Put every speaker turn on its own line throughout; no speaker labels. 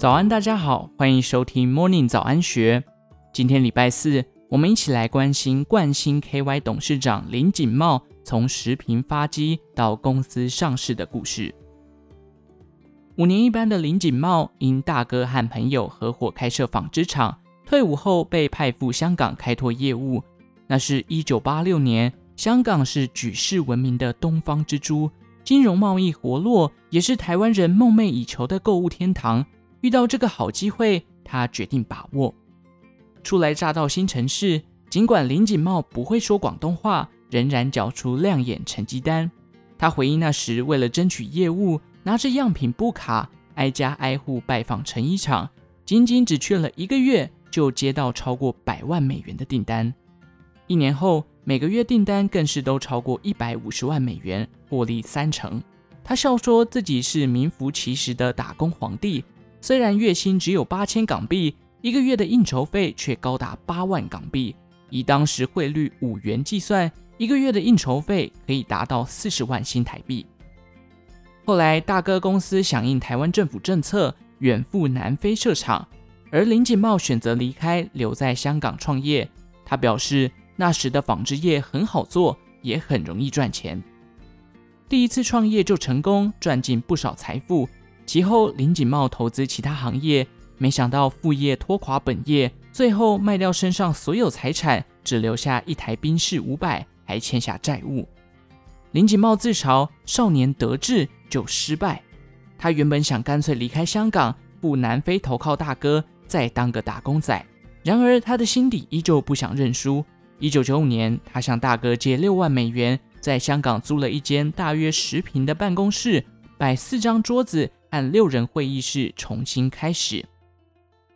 早安，大家好，欢迎收听 Morning 早安学。今天礼拜四，我们一起来关心冠星 KY 董事长林锦茂从食品发迹到公司上市的故事。五年一班的林锦茂，因大哥和朋友合伙开设纺织厂，退伍后被派赴香港开拓业务。那是一九八六年，香港是举世闻名的东方之珠，金融贸易活络，也是台湾人梦寐以求的购物天堂。遇到这个好机会，他决定把握。初来乍到新城市，尽管林锦茂不会说广东话，仍然缴出亮眼成绩单。他回忆那时为了争取业务，拿着样品布卡，挨家挨户拜访成衣厂，仅仅只去了一个月，就接到超过百万美元的订单。一年后，每个月订单更是都超过一百五十万美元，获利三成。他笑说自己是名副其实的打工皇帝。虽然月薪只有八千港币，一个月的应酬费却高达八万港币。以当时汇率五元计算，一个月的应酬费可以达到四十万新台币。后来，大哥公司响应台湾政府政策，远赴南非设厂，而林锦茂选择离开，留在香港创业。他表示，那时的纺织业很好做，也很容易赚钱。第一次创业就成功，赚进不少财富。其后，林锦茂投资其他行业，没想到副业拖垮本业，最后卖掉身上所有财产，只留下一台宾士五百，还欠下债务。林锦茂自嘲：少年得志就失败。他原本想干脆离开香港，赴南非投靠大哥，再当个打工仔。然而，他的心底依旧不想认输。一九九五年，他向大哥借六万美元，在香港租了一间大约十平的办公室，摆四张桌子。按六人会议室重新开始。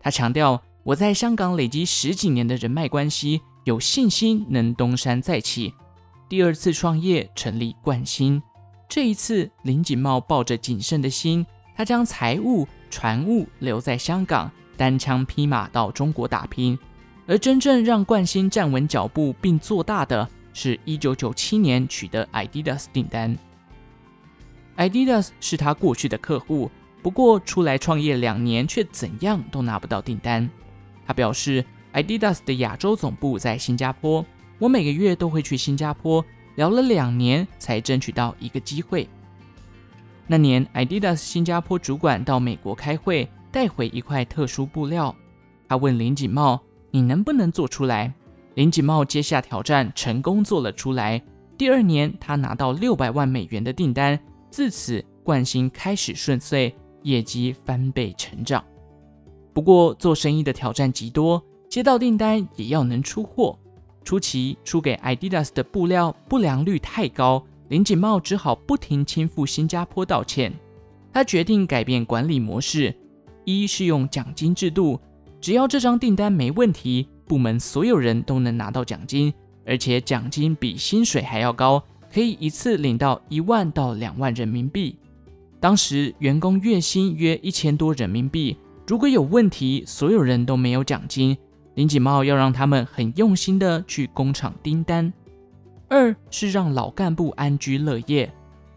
他强调：“我在香港累积十几年的人脉关系，有信心能东山再起。”第二次创业成立冠星，这一次林锦茂抱着谨慎的心，他将财务、船务留在香港，单枪匹马到中国打拼。而真正让冠星站稳脚步并做大的，是一九九七年取得 Adidas 订单。Adidas 是他过去的客户，不过出来创业两年，却怎样都拿不到订单。他表示，Adidas 的亚洲总部在新加坡，我每个月都会去新加坡，聊了两年才争取到一个机会。那年，Adidas 新加坡主管到美国开会，带回一块特殊布料。他问林锦茂：“你能不能做出来？”林锦茂接下挑战，成功做了出来。第二年，他拿到六百万美元的订单。自此，冠心开始顺遂，业绩翻倍成长。不过，做生意的挑战极多，接到订单也要能出货。初期出给 Adidas 的布料不良率太高，林锦茂只好不停亲赴新加坡道歉。他决定改变管理模式，一是用奖金制度，只要这张订单没问题，部门所有人都能拿到奖金，而且奖金比薪水还要高。可以一次领到一万到两万人民币，当时员工月薪约一千多人民币。如果有问题，所有人都没有奖金。林锦茂要让他们很用心的去工厂盯单。二是让老干部安居乐业。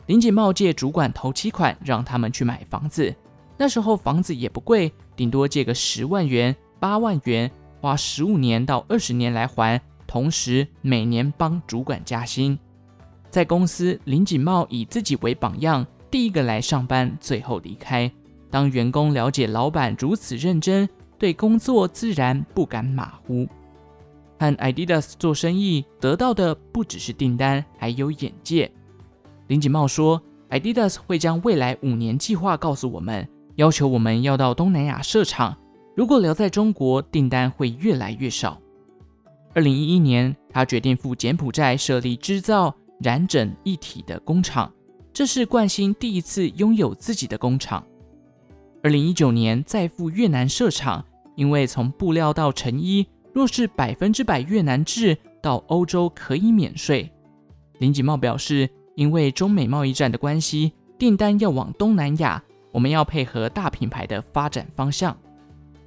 林锦茂借主管头期款让他们去买房子，那时候房子也不贵，顶多借个十万元、八万元，花十五年到二十年来还，同时每年帮主管加薪。在公司，林锦茂以自己为榜样，第一个来上班，最后离开。当员工了解老板如此认真，对工作自然不敢马虎。和 Adidas 做生意，得到的不只是订单，还有眼界。林锦茂说，Adidas 会将未来五年计划告诉我们，要求我们要到东南亚设厂。如果留在中国，订单会越来越少。二零一一年，他决定赴柬埔寨设立制造。染整一体的工厂，这是冠星第一次拥有自己的工厂。二零一九年再赴越南设厂，因为从布料到成衣，若是百分之百越南制，到欧洲可以免税。林锦茂表示，因为中美贸易战的关系，订单要往东南亚，我们要配合大品牌的发展方向。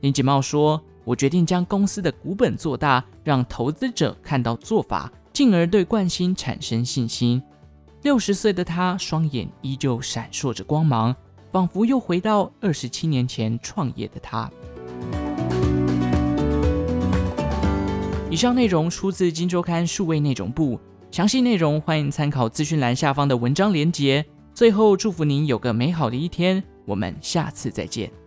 林锦茂说：“我决定将公司的股本做大，让投资者看到做法。”进而对冠心产生信心。六十岁的他，双眼依旧闪烁着光芒。仿佛又回到二十七年前创业的他。以上内容出自《金周刊》数位内容部，详细内容欢迎参考资讯栏下方的文章连结。最后，祝福您有个美好的一天，我们下次再见。